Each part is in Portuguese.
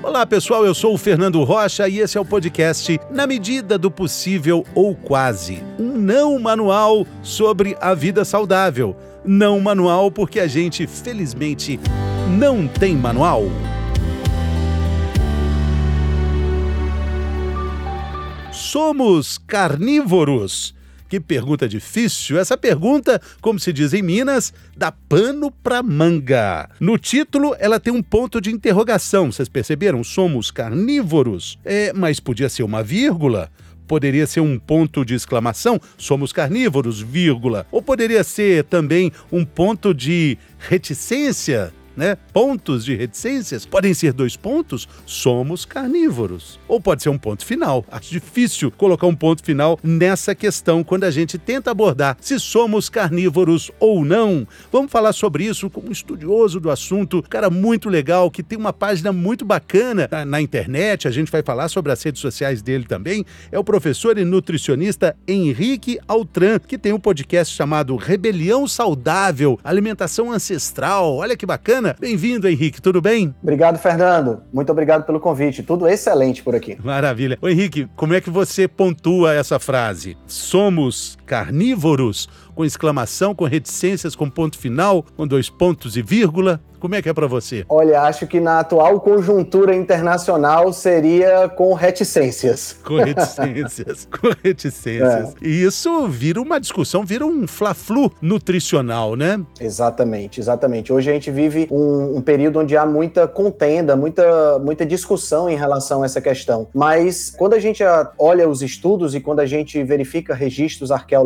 Olá pessoal, eu sou o Fernando Rocha e esse é o podcast Na Medida do Possível ou Quase. Um não manual sobre a vida saudável. Não manual porque a gente, felizmente, não tem manual. Somos carnívoros. Que pergunta difícil. Essa pergunta, como se diz em Minas, dá pano pra manga. No título, ela tem um ponto de interrogação. Vocês perceberam? Somos carnívoros. É, mas podia ser uma vírgula poderia ser um ponto de exclamação, somos carnívoros, vírgula. Ou poderia ser também um ponto de reticência, né? Pontos de reticências podem ser dois pontos, somos carnívoros. Ou pode ser um ponto final. Acho difícil colocar um ponto final nessa questão quando a gente tenta abordar se somos carnívoros ou não. Vamos falar sobre isso com um estudioso do assunto, um cara muito legal, que tem uma página muito bacana na, na internet. A gente vai falar sobre as redes sociais dele também. É o professor e nutricionista Henrique Altran, que tem um podcast chamado Rebelião Saudável, Alimentação Ancestral. Olha que bacana Bem-vindo, Henrique, tudo bem? Obrigado, Fernando. Muito obrigado pelo convite. Tudo excelente por aqui. Maravilha. Ô, Henrique, como é que você pontua essa frase? Somos carnívoros? Com exclamação, com reticências, com ponto final, com dois pontos e vírgula? Como é que é para você? Olha, acho que na atual conjuntura internacional seria com reticências. Com reticências, com reticências. É. E isso vira uma discussão, vira um fla-flu nutricional, né? Exatamente, exatamente. Hoje a gente vive um, um, período onde há muita contenda, muita, muita discussão em relação a essa questão. Mas quando a gente olha os estudos e quando a gente verifica registros arqueológicos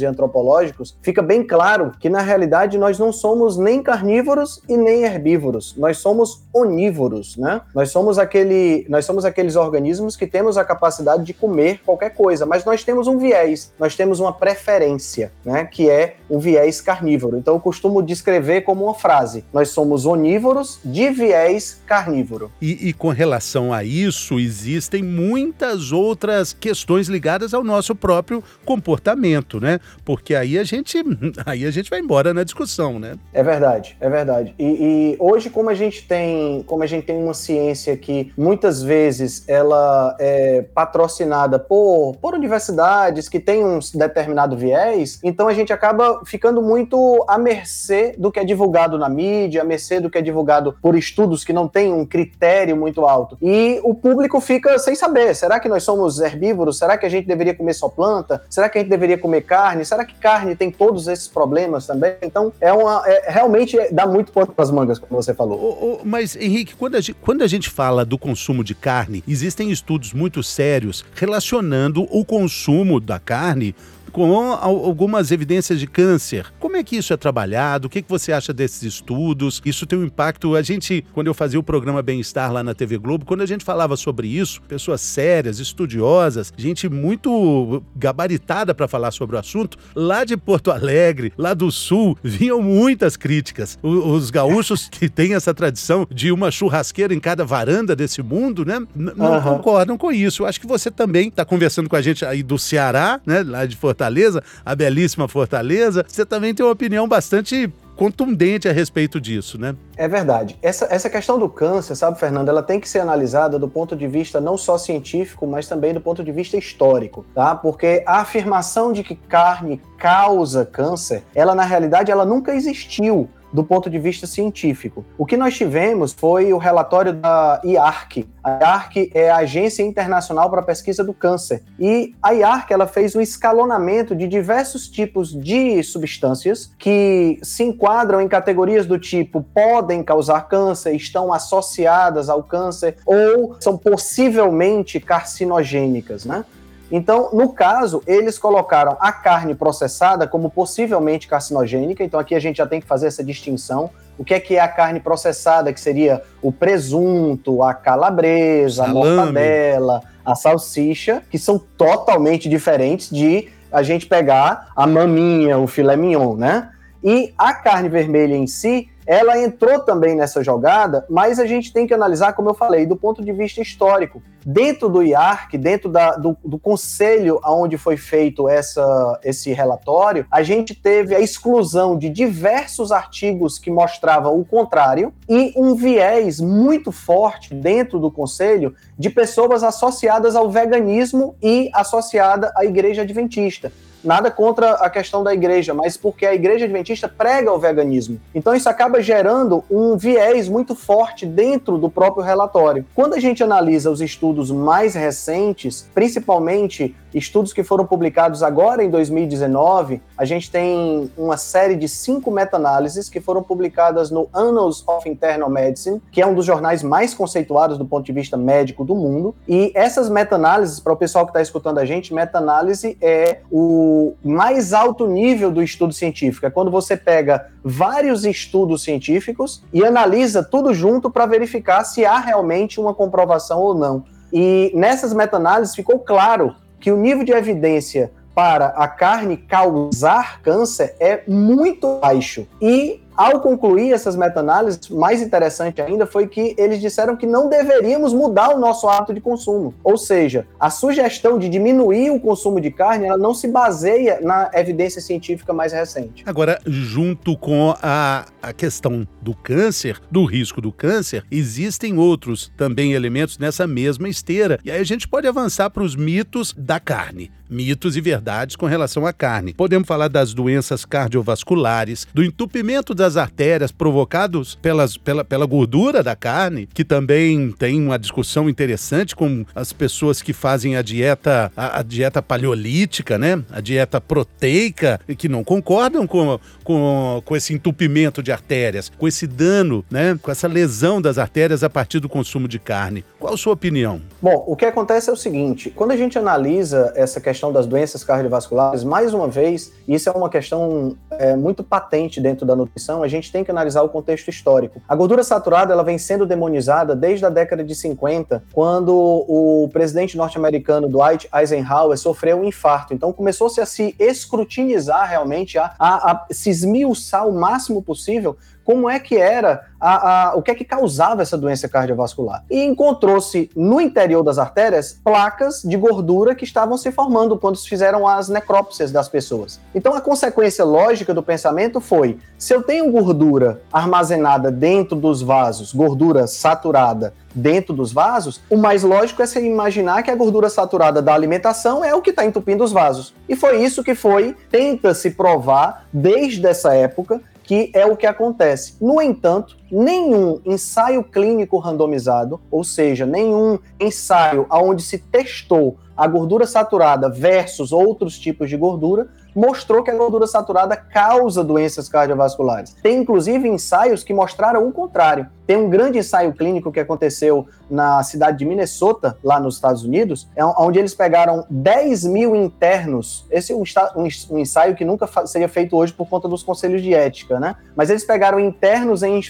e antropológicos, fica bem claro que na realidade nós não somos nem carnívoros e nem nem herbívoros, nós somos onívoros, né? Nós somos aquele, nós somos aqueles organismos que temos a capacidade de comer qualquer coisa, mas nós temos um viés, nós temos uma preferência, né, que é o viés carnívoro. Então eu costumo descrever como uma frase: nós somos onívoros de viés carnívoro. E, e com relação a isso, existem muitas outras questões ligadas ao nosso próprio comportamento, né? Porque aí a gente, aí a gente vai embora na discussão, né? É verdade, é verdade. E, e hoje, como a gente tem, como a gente tem uma ciência que muitas vezes ela é patrocinada por, por universidades que têm um determinado viés, então a gente acaba ficando muito à mercê do que é divulgado na mídia, à mercê do que é divulgado por estudos que não têm um critério muito alto. E o público fica sem saber: será que nós somos herbívoros? Será que a gente deveria comer só planta? Será que a gente deveria comer carne? Será que carne tem todos esses problemas também? Então, é uma, é, realmente dá muito pano para as mangas, como você falou. Mas, Henrique, quando a, gente, quando a gente fala do consumo de carne, existem estudos muito sérios relacionando o consumo da carne com algumas evidências de câncer. Como é que isso é trabalhado? O que, que você acha desses estudos? Isso tem um impacto. A gente, quando eu fazia o programa Bem-Estar lá na TV Globo, quando a gente falava sobre isso, pessoas sérias, estudiosas, gente muito gabaritada para falar sobre o assunto, lá de Porto Alegre, lá do Sul, vinham muitas críticas. Os gaúchos que têm essa tradição de uma churrasqueira em cada varanda desse mundo, né? Não uhum. concordam com isso. Eu acho que você também está conversando com a gente aí do Ceará, né? Lá de Fortaleza Fortaleza, a belíssima Fortaleza, você também tem uma opinião bastante contundente a respeito disso, né? É verdade. Essa, essa questão do câncer, sabe, Fernando, ela tem que ser analisada do ponto de vista não só científico, mas também do ponto de vista histórico, tá? Porque a afirmação de que carne causa câncer, ela na realidade ela nunca existiu do ponto de vista científico. O que nós tivemos foi o relatório da IARC. A IARC é a Agência Internacional para a Pesquisa do Câncer. E a IARC ela fez um escalonamento de diversos tipos de substâncias que se enquadram em categorias do tipo podem causar câncer, estão associadas ao câncer ou são possivelmente carcinogênicas, né? Então, no caso, eles colocaram a carne processada como possivelmente carcinogênica. Então, aqui a gente já tem que fazer essa distinção. O que é que é a carne processada, que seria o presunto, a calabresa, Salame. a mortadela, a salsicha, que são totalmente diferentes de a gente pegar a maminha, o filé mignon, né? E a carne vermelha em si, ela entrou também nessa jogada, mas a gente tem que analisar, como eu falei, do ponto de vista histórico. Dentro do IARC, dentro da, do, do conselho onde foi feito essa, esse relatório, a gente teve a exclusão de diversos artigos que mostravam o contrário e um viés muito forte dentro do conselho de pessoas associadas ao veganismo e associada à igreja adventista nada contra a questão da igreja, mas porque a igreja adventista prega o veganismo. Então isso acaba gerando um viés muito forte dentro do próprio relatório. Quando a gente analisa os estudos mais recentes, principalmente estudos que foram publicados agora em 2019, a gente tem uma série de cinco meta-análises que foram publicadas no Annals of Internal Medicine, que é um dos jornais mais conceituados do ponto de vista médico do mundo. E essas meta-análises, para o pessoal que está escutando a gente, meta-análise é o mais alto nível do estudo científico. É quando você pega vários estudos científicos e analisa tudo junto para verificar se há realmente uma comprovação ou não. E nessas meta-análises ficou claro que o nível de evidência para a carne causar câncer é muito baixo. E ao concluir essas meta-análises, mais interessante ainda foi que eles disseram que não deveríamos mudar o nosso hábito de consumo. Ou seja, a sugestão de diminuir o consumo de carne, ela não se baseia na evidência científica mais recente. Agora, junto com a, a questão do câncer, do risco do câncer, existem outros também elementos nessa mesma esteira. E aí a gente pode avançar para os mitos da carne mitos e verdades com relação à carne. Podemos falar das doenças cardiovasculares, do entupimento das artérias provocados pelas, pela, pela gordura da carne, que também tem uma discussão interessante com as pessoas que fazem a dieta, a, a dieta paleolítica, né? A dieta proteica, e que não concordam com, com, com esse entupimento de artérias, com esse dano, né? Com essa lesão das artérias a partir do consumo de carne. Qual a sua opinião? Bom, o que acontece é o seguinte: quando a gente analisa essa questão das doenças cardiovasculares, mais uma vez, isso é uma questão é, muito patente dentro da nutrição, a gente tem que analisar o contexto histórico. A gordura saturada ela vem sendo demonizada desde a década de 50, quando o presidente norte-americano Dwight Eisenhower sofreu um infarto. Então começou-se a se escrutinizar realmente, a, a, a se esmiuçar o máximo possível como é que era, a, a, o que é que causava essa doença cardiovascular. E encontrou-se no interior das artérias placas de gordura que estavam se formando quando se fizeram as necrópsias das pessoas. Então a consequência lógica do pensamento foi: se eu tenho gordura armazenada dentro dos vasos, gordura saturada dentro dos vasos, o mais lógico é você imaginar que a gordura saturada da alimentação é o que está entupindo os vasos. E foi isso que foi, tenta se provar desde essa época que é o que acontece. No entanto, nenhum ensaio clínico randomizado, ou seja, nenhum ensaio onde se testou a gordura saturada versus outros tipos de gordura, mostrou que a gordura saturada causa doenças cardiovasculares. Tem inclusive ensaios que mostraram o contrário. Tem um grande ensaio clínico que aconteceu na cidade de Minnesota, lá nos Estados Unidos, é onde eles pegaram 10 mil internos. Esse é um, ensaio que nunca seria feito hoje por conta dos conselhos de ética, né? Mas eles pegaram internos em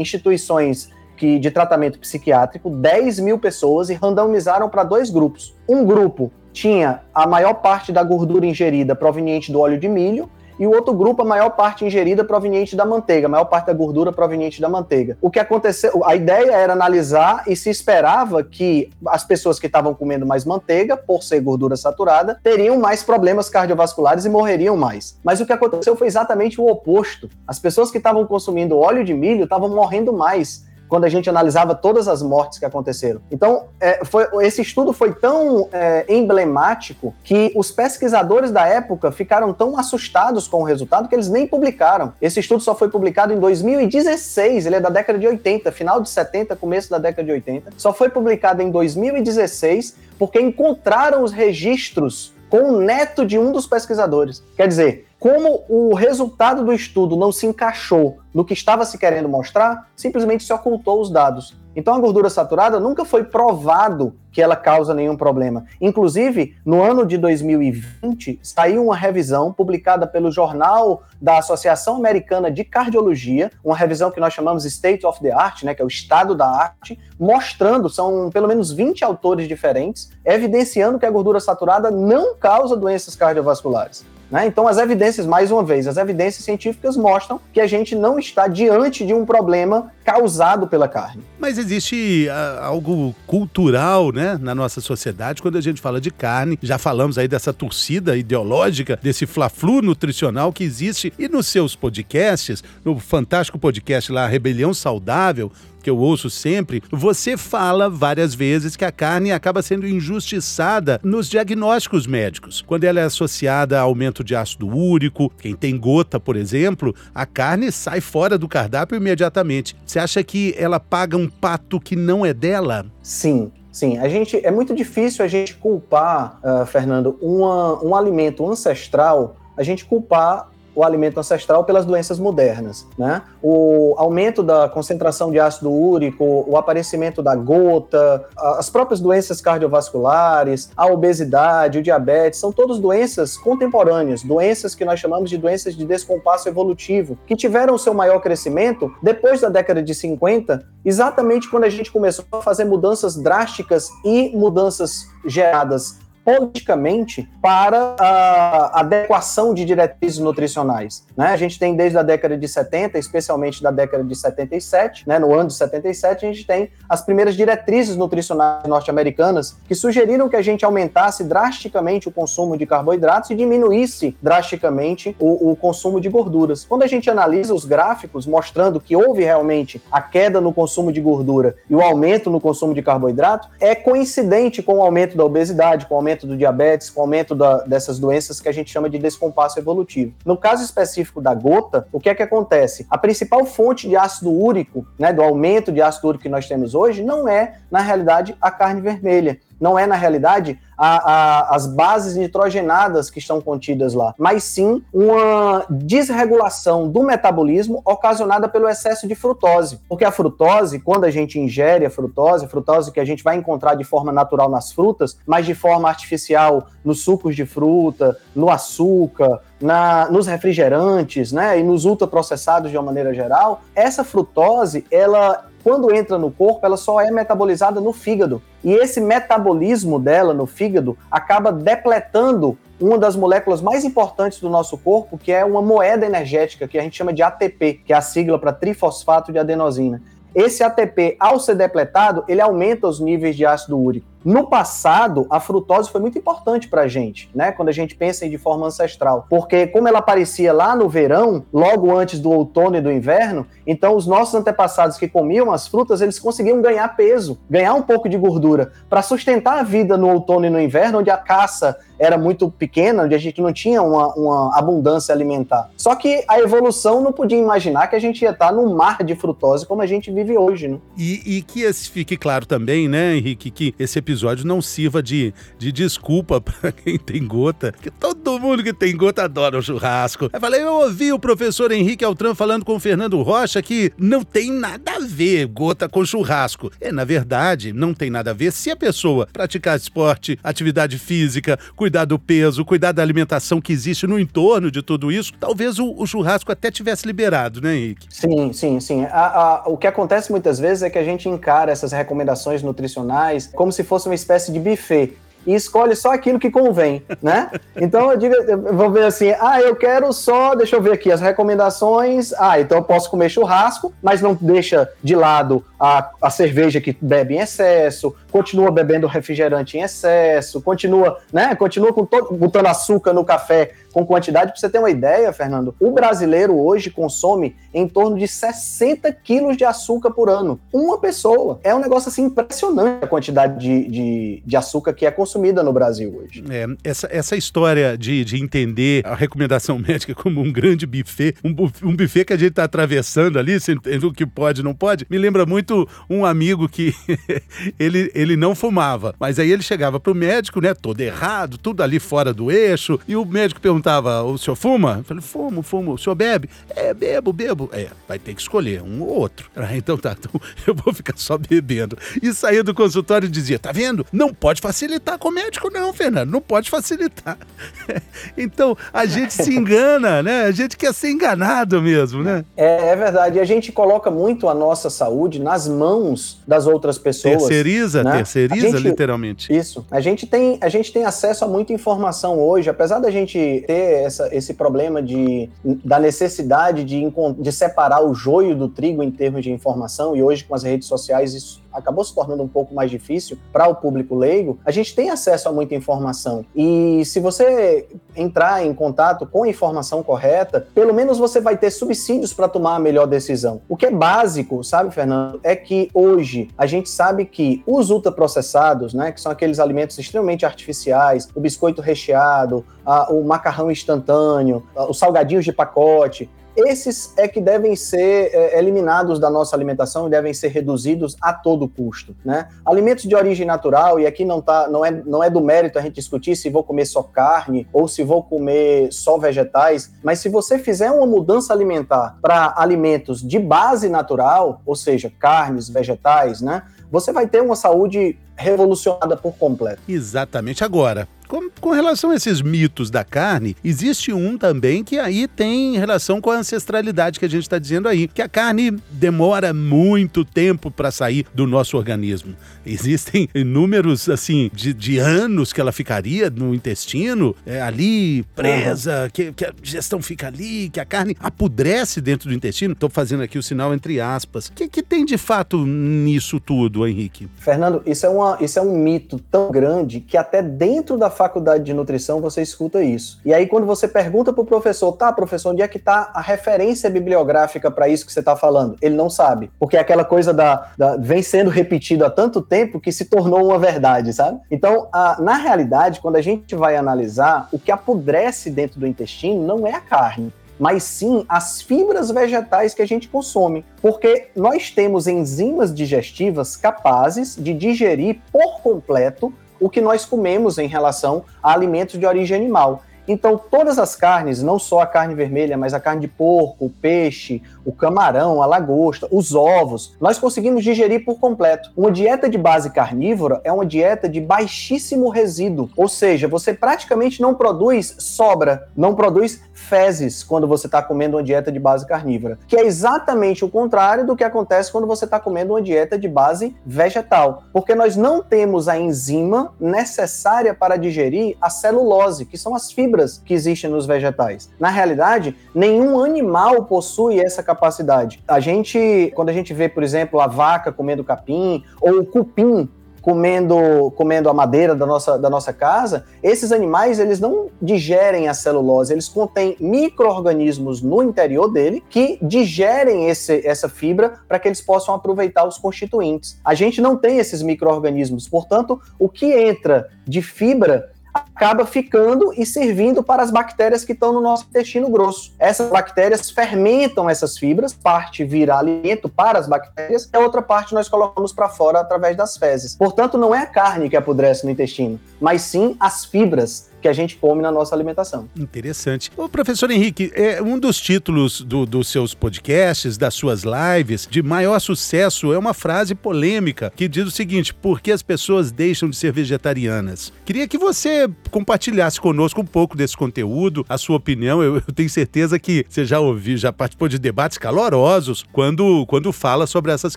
instituições que, de tratamento psiquiátrico, 10 mil pessoas e randomizaram para dois grupos. Um grupo tinha a maior parte da gordura ingerida proveniente do óleo de milho e o outro grupo, a maior parte ingerida proveniente da manteiga, a maior parte da gordura proveniente da manteiga. O que aconteceu, a ideia era analisar e se esperava que as pessoas que estavam comendo mais manteiga, por ser gordura saturada, teriam mais problemas cardiovasculares e morreriam mais. Mas o que aconteceu foi exatamente o oposto. As pessoas que estavam consumindo óleo de milho estavam morrendo mais quando a gente analisava todas as mortes que aconteceram. Então, é, foi, esse estudo foi tão é, emblemático que os pesquisadores da época ficaram tão assustados com o resultado que eles nem publicaram. Esse estudo só foi publicado em 2016, ele é da década de 80, final de 70, começo da década de 80. Só foi publicado em 2016 porque encontraram os registros com o neto de um dos pesquisadores. Quer dizer, como o resultado do estudo não se encaixou no que estava se querendo mostrar, simplesmente se ocultou os dados. Então a gordura saturada nunca foi provado que ela causa nenhum problema. Inclusive, no ano de 2020, saiu uma revisão publicada pelo Jornal da Associação Americana de Cardiologia, uma revisão que nós chamamos State of the Art, né, que é o estado da arte, mostrando, são pelo menos 20 autores diferentes, evidenciando que a gordura saturada não causa doenças cardiovasculares. Né? Então, as evidências, mais uma vez, as evidências científicas mostram que a gente não está diante de um problema causado pela carne. Mas existe uh, algo cultural, né, na nossa sociedade quando a gente fala de carne. Já falamos aí dessa torcida ideológica, desse fla-flu nutricional que existe. E nos seus podcasts, no fantástico podcast lá, Rebelião Saudável, que eu ouço sempre, você fala várias vezes que a carne acaba sendo injustiçada nos diagnósticos médicos. Quando ela é associada a aumento de ácido úrico, quem tem gota, por exemplo, a carne sai fora do cardápio imediatamente. Você acha que ela paga um pato que não é dela? Sim. Sim, a gente é muito difícil a gente culpar, uh, Fernando, uma, um alimento ancestral, a gente culpar o alimento ancestral pelas doenças modernas, né? O aumento da concentração de ácido úrico, o aparecimento da gota, as próprias doenças cardiovasculares, a obesidade, o diabetes, são todas doenças contemporâneas, doenças que nós chamamos de doenças de descompasso evolutivo, que tiveram seu maior crescimento depois da década de 50, exatamente quando a gente começou a fazer mudanças drásticas e mudanças geradas politicamente para a adequação de diretrizes nutricionais. Né? A gente tem desde a década de 70, especialmente da década de 77, né? no ano de 77, a gente tem as primeiras diretrizes nutricionais norte-americanas que sugeriram que a gente aumentasse drasticamente o consumo de carboidratos e diminuísse drasticamente o, o consumo de gorduras. Quando a gente analisa os gráficos mostrando que houve realmente a queda no consumo de gordura e o aumento no consumo de carboidrato, é coincidente com o aumento da obesidade, com o aumento aumento do diabetes, com o aumento da, dessas doenças que a gente chama de descompasso evolutivo. No caso específico da gota, o que é que acontece? A principal fonte de ácido úrico, né, do aumento de ácido úrico que nós temos hoje, não é, na realidade, a carne vermelha não é, na realidade, a, a, as bases nitrogenadas que estão contidas lá, mas sim uma desregulação do metabolismo ocasionada pelo excesso de frutose. Porque a frutose, quando a gente ingere a frutose, frutose que a gente vai encontrar de forma natural nas frutas, mas de forma artificial nos sucos de fruta, no açúcar, na, nos refrigerantes, né, e nos ultraprocessados de uma maneira geral, essa frutose, ela quando entra no corpo, ela só é metabolizada no fígado. E esse metabolismo dela no fígado acaba depletando uma das moléculas mais importantes do nosso corpo, que é uma moeda energética, que a gente chama de ATP, que é a sigla para trifosfato de adenosina. Esse ATP, ao ser depletado, ele aumenta os níveis de ácido úrico. No passado, a frutose foi muito importante para a gente, né? Quando a gente pensa em de forma ancestral, porque como ela aparecia lá no verão, logo antes do outono e do inverno, então os nossos antepassados que comiam as frutas, eles conseguiam ganhar peso, ganhar um pouco de gordura para sustentar a vida no outono e no inverno, onde a caça era muito pequena, onde a gente não tinha uma, uma abundância alimentar. Só que a evolução não podia imaginar que a gente ia estar num mar de frutose como a gente vive hoje, né? E, e que fique claro também, né, Henrique, que esse episódio episódio não sirva de, de desculpa para quem tem gota, que todo mundo que tem gota adora o churrasco. Eu falei, eu ouvi o professor Henrique Altran falando com o Fernando Rocha que não tem nada a ver gota com churrasco. É, na verdade, não tem nada a ver se a pessoa praticar esporte, atividade física, cuidar do peso, cuidar da alimentação que existe no entorno de tudo isso, talvez o, o churrasco até tivesse liberado, né, Henrique? Sim, sim, sim. A, a, o que acontece muitas vezes é que a gente encara essas recomendações nutricionais como se fosse uma espécie de buffet e escolhe só aquilo que convém, né? Então eu digo, vou ver assim, ah, eu quero só, deixa eu ver aqui as recomendações. Ah, então eu posso comer churrasco, mas não deixa de lado a, a cerveja que bebe em excesso, continua bebendo refrigerante em excesso, continua, né? Continua com todo, botando açúcar no café com quantidade. Para você ter uma ideia, Fernando, o brasileiro hoje consome em torno de 60 quilos de açúcar por ano. Uma pessoa. É um negócio assim impressionante a quantidade de, de, de açúcar que é consumida no Brasil hoje. É, essa, essa história de, de entender a recomendação médica como um grande buffet, um, um buffet que a gente está atravessando ali, o que pode não pode, me lembra muito um amigo que ele, ele não fumava, mas aí ele chegava pro médico, né, todo errado, tudo ali fora do eixo, e o médico perguntava perguntava: o senhor fuma? Eu falei: fumo, fumo. O senhor bebe? É, bebo, bebo. É, vai ter que escolher um ou outro. Ah, então tá, então eu vou ficar só bebendo. E saía do consultório e dizia: tá vendo? Não pode facilitar com o médico, não, Fernando. Não pode facilitar. então a gente se engana, né? A gente quer ser enganado mesmo, né? É, é verdade. E a gente coloca muito a nossa saúde nas mãos das outras pessoas. Terceiriza, né? terceiriza, gente, literalmente. Isso. A gente, tem, a gente tem acesso a muita informação hoje, apesar da gente ter ter essa, esse problema de, da necessidade de, de separar o joio do trigo em termos de informação, e hoje com as redes sociais isso acabou se tornando um pouco mais difícil para o público leigo, a gente tem acesso a muita informação. E se você entrar em contato com a informação correta, pelo menos você vai ter subsídios para tomar a melhor decisão. O que é básico, sabe, Fernando, é que hoje a gente sabe que os ultraprocessados, né, que são aqueles alimentos extremamente artificiais, o biscoito recheado, a, o macarrão instantâneo, a, os salgadinhos de pacote, esses é que devem ser é, eliminados da nossa alimentação e devem ser reduzidos a todo custo, né? Alimentos de origem natural, e aqui não, tá, não, é, não é do mérito a gente discutir se vou comer só carne ou se vou comer só vegetais, mas se você fizer uma mudança alimentar para alimentos de base natural, ou seja, carnes, vegetais, né? Você vai ter uma saúde revolucionada por completo. Exatamente. Agora, com, com, relação a esses mitos da carne, existe um também que aí tem relação com a ancestralidade que a gente está dizendo aí, que a carne demora muito tempo para sair do nosso organismo. Existem números, assim, de, de anos que ela ficaria no intestino, é, ali presa, uhum. que, que a digestão fica ali, que a carne apodrece dentro do intestino. Estou fazendo aqui o sinal entre aspas. O que, que tem de fato nisso tudo, Henrique? Fernando, isso é, uma, isso é um mito tão grande que até dentro da faculdade de nutrição você escuta isso. E aí, quando você pergunta para o professor, tá, professor, onde é que está a referência bibliográfica para isso que você está falando? Ele não sabe. Porque é aquela coisa da, da, vem sendo repetido há tanto tempo que se tornou uma verdade, sabe? Então, a, na realidade, quando a gente vai analisar, o que apodrece dentro do intestino não é a carne mas sim as fibras vegetais que a gente consome, porque nós temos enzimas digestivas capazes de digerir por completo o que nós comemos em relação a alimentos de origem animal. Então, todas as carnes, não só a carne vermelha, mas a carne de porco, o peixe, o camarão, a lagosta, os ovos, nós conseguimos digerir por completo. Uma dieta de base carnívora é uma dieta de baixíssimo resíduo, ou seja, você praticamente não produz sobra, não produz fezes quando você está comendo uma dieta de base carnívora, que é exatamente o contrário do que acontece quando você está comendo uma dieta de base vegetal, porque nós não temos a enzima necessária para digerir a celulose, que são as fibras que existem nos vegetais. Na realidade, nenhum animal possui essa capacidade. A gente, quando a gente vê, por exemplo, a vaca comendo capim ou o cupim comendo, comendo a madeira da nossa, da nossa casa, esses animais eles não digerem a celulose, eles contêm micro-organismos no interior dele que digerem esse, essa fibra para que eles possam aproveitar os constituintes. A gente não tem esses micro-organismos, portanto, o que entra de fibra acaba ficando e servindo para as bactérias que estão no nosso intestino grosso. Essas bactérias fermentam essas fibras, parte vira alimento para as bactérias, e a outra parte nós colocamos para fora através das fezes. Portanto, não é a carne que apodrece no intestino, mas sim as fibras que a gente come na nossa alimentação. Interessante. Ô, professor Henrique, é um dos títulos do, dos seus podcasts, das suas lives, de maior sucesso é uma frase polêmica que diz o seguinte: por que as pessoas deixam de ser vegetarianas? Queria que você compartilhasse conosco um pouco desse conteúdo, a sua opinião. Eu, eu tenho certeza que você já ouviu, já participou de debates calorosos quando, quando fala sobre essas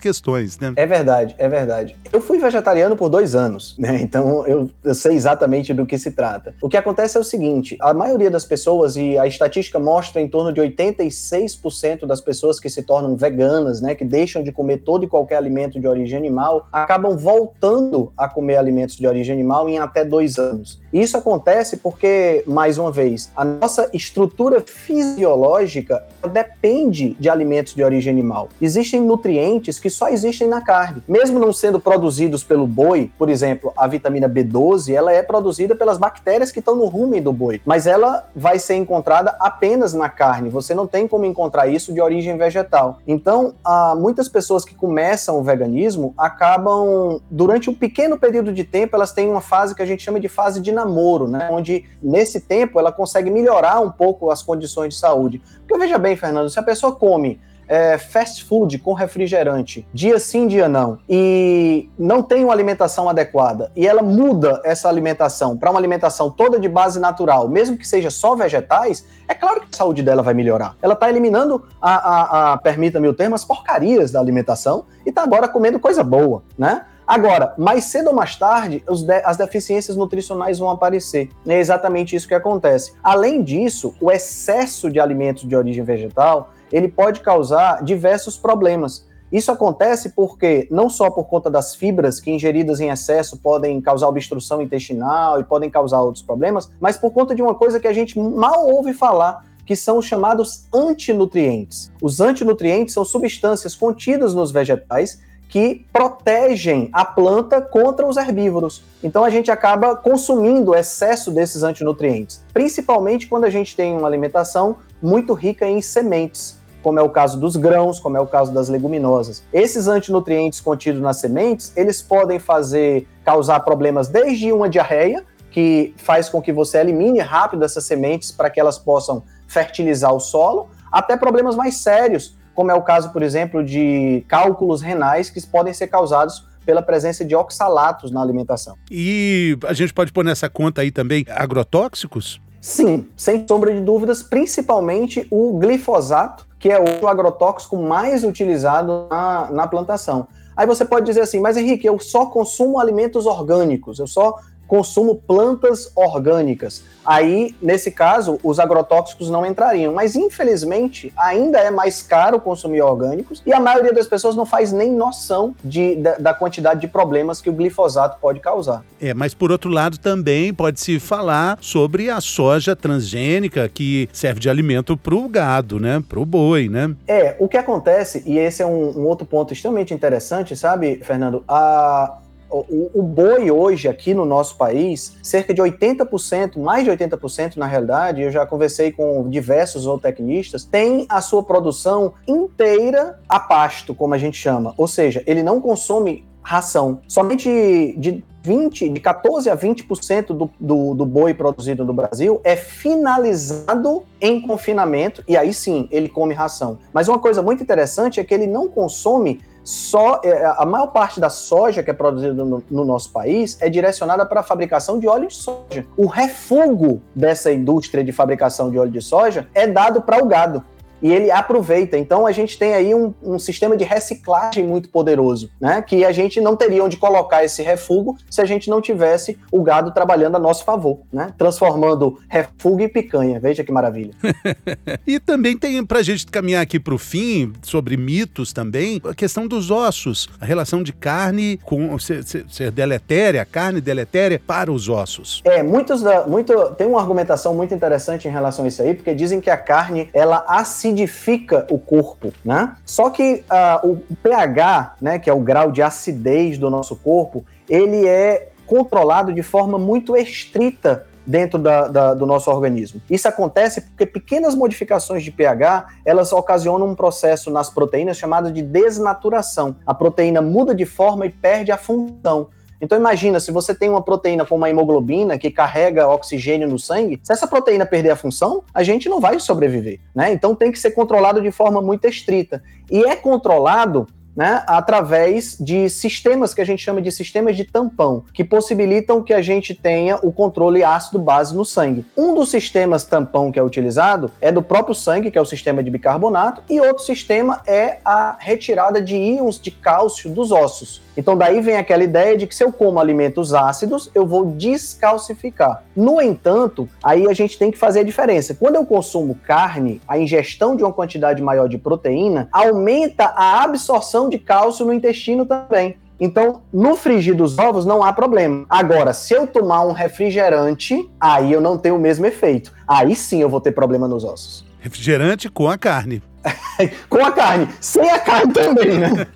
questões, né? É verdade, é verdade. Eu fui vegetariano por dois anos, né? Então eu, eu sei exatamente do que se trata. O que acontece é o seguinte: a maioria das pessoas, e a estatística mostra em torno de 86% das pessoas que se tornam veganas, né, que deixam de comer todo e qualquer alimento de origem animal, acabam voltando a comer alimentos de origem animal em até dois anos. Isso acontece porque, mais uma vez, a nossa estrutura fisiológica depende de alimentos de origem animal. Existem nutrientes que só existem na carne. Mesmo não sendo produzidos pelo boi, por exemplo, a vitamina B12, ela é produzida pelas bactérias que estão no rumen do boi, mas ela vai ser encontrada apenas na carne. Você não tem como encontrar isso de origem vegetal. Então, há muitas pessoas que começam o veganismo acabam, durante um pequeno período de tempo, elas têm uma fase que a gente chama de fase de namoro, né? Onde nesse tempo ela consegue melhorar um pouco as condições de saúde. Porque veja bem, Fernando, se a pessoa come é, fast food com refrigerante, dia sim, dia não, e não tem uma alimentação adequada, e ela muda essa alimentação para uma alimentação toda de base natural, mesmo que seja só vegetais, é claro que a saúde dela vai melhorar. Ela está eliminando, a, a, a permita-me o termo, as porcarias da alimentação e está agora comendo coisa boa, né? Agora, mais cedo ou mais tarde, de as deficiências nutricionais vão aparecer. É exatamente isso que acontece. Além disso, o excesso de alimentos de origem vegetal, ele pode causar diversos problemas. Isso acontece porque, não só por conta das fibras que ingeridas em excesso podem causar obstrução intestinal e podem causar outros problemas, mas por conta de uma coisa que a gente mal ouve falar, que são os chamados antinutrientes. Os antinutrientes são substâncias contidas nos vegetais que protegem a planta contra os herbívoros. Então a gente acaba consumindo excesso desses antinutrientes, principalmente quando a gente tem uma alimentação muito rica em sementes como é o caso dos grãos, como é o caso das leguminosas. Esses antinutrientes contidos nas sementes, eles podem fazer causar problemas desde uma diarreia, que faz com que você elimine rápido essas sementes para que elas possam fertilizar o solo, até problemas mais sérios, como é o caso, por exemplo, de cálculos renais que podem ser causados pela presença de oxalatos na alimentação. E a gente pode pôr nessa conta aí também agrotóxicos? Sim, sem sombra de dúvidas, principalmente o glifosato, que é o agrotóxico mais utilizado na, na plantação. Aí você pode dizer assim, mas Henrique, eu só consumo alimentos orgânicos, eu só consumo plantas orgânicas. Aí, nesse caso, os agrotóxicos não entrariam. Mas, infelizmente, ainda é mais caro consumir orgânicos e a maioria das pessoas não faz nem noção de, da, da quantidade de problemas que o glifosato pode causar. É, mas por outro lado também pode-se falar sobre a soja transgênica que serve de alimento para o gado, né? Para o boi, né? É, o que acontece, e esse é um, um outro ponto extremamente interessante, sabe, Fernando? A, o, o, boi hoje aqui no nosso país, cerca de 80%, mais de 80% na realidade, eu já conversei com diversos zootecnistas, tem a sua produção inteira a pasto, como a gente chama. Ou seja, ele não consome ração. Somente de 20, de 14 a 20% do, do, do boi produzido no Brasil é finalizado em confinamento, e aí sim ele come ração. Mas uma coisa muito interessante é que ele não consome só é, a maior parte da soja que é produzida no, no nosso país é direcionada para a fabricação de óleo de soja. O refugo dessa indústria de fabricação de óleo de soja é dado para o gado e ele aproveita. Então a gente tem aí um, um, sistema de reciclagem muito poderoso, né? Que a gente não teria onde colocar esse refúgio se a gente não tivesse o gado trabalhando a nosso favor, né? Transformando refúgio em picanha. Veja que maravilha. e também tem para a gente caminhar aqui para o fim sobre mitos também a questão dos ossos, a relação de carne com ser, ser, ser deletéria, carne deletéria para os ossos. É muitos da, muito tem uma argumentação muito interessante em relação a isso aí, porque dizem que a carne ela assim acidifica o corpo, né? Só que uh, o pH, né, que é o grau de acidez do nosso corpo, ele é controlado de forma muito estrita dentro da, da, do nosso organismo. Isso acontece porque pequenas modificações de pH elas ocasionam um processo nas proteínas chamado de desnaturação. A proteína muda de forma e perde a função. Então imagina, se você tem uma proteína como a hemoglobina que carrega oxigênio no sangue, se essa proteína perder a função, a gente não vai sobreviver, né? Então tem que ser controlado de forma muito estrita. E é controlado né, através de sistemas que a gente chama de sistemas de tampão, que possibilitam que a gente tenha o controle ácido base no sangue. Um dos sistemas tampão que é utilizado é do próprio sangue, que é o sistema de bicarbonato, e outro sistema é a retirada de íons de cálcio dos ossos. Então daí vem aquela ideia de que se eu como alimentos ácidos, eu vou descalcificar. No entanto, aí a gente tem que fazer a diferença. Quando eu consumo carne, a ingestão de uma quantidade maior de proteína aumenta a absorção de cálcio no intestino também. Então, no frigir dos ovos não há problema. Agora, se eu tomar um refrigerante, aí eu não tenho o mesmo efeito. Aí sim eu vou ter problema nos ossos. Refrigerante com a carne. com a carne, sem a carne também, né?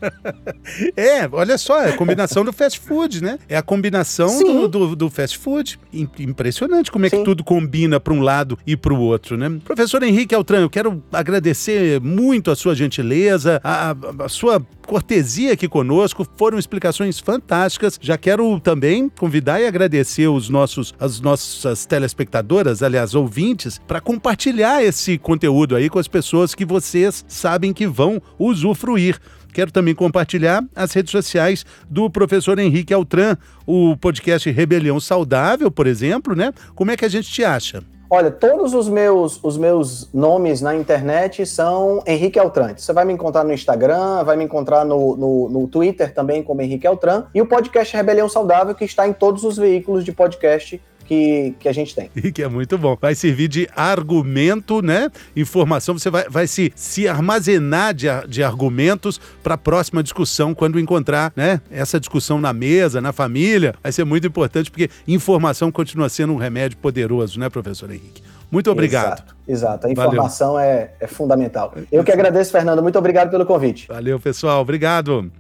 é, olha só, é a combinação do fast food, né? É a combinação do, do, do, fast food. Impressionante como é Sim. que tudo combina para um lado e para o outro, né? Professor Henrique Altran, eu quero agradecer muito a sua gentileza, a, a sua cortesia aqui conosco, foram explicações fantásticas. Já quero também convidar e agradecer os nossos, as nossas telespectadoras, aliás, ouvintes, para compartilhar esse conteúdo aí com as pessoas que vocês sabem que vão usufruir. Quero também compartilhar as redes sociais do professor Henrique Altran, o podcast Rebelião Saudável, por exemplo, né? Como é que a gente te acha? Olha, todos os meus, os meus nomes na internet são Henrique Altran. Você vai me encontrar no Instagram, vai me encontrar no, no, no Twitter também como Henrique Altran. E o podcast Rebelião Saudável, que está em todos os veículos de podcast que, que a gente tem. E que é muito bom. Vai servir de argumento, né? Informação, você vai, vai se, se armazenar de, de argumentos para a próxima discussão, quando encontrar né, essa discussão na mesa, na família. Vai ser muito importante, porque informação continua sendo um remédio poderoso, né, professor Henrique? Muito obrigado. Exato, exato. a informação é, é fundamental. Eu que agradeço, Fernando. Muito obrigado pelo convite. Valeu, pessoal. Obrigado.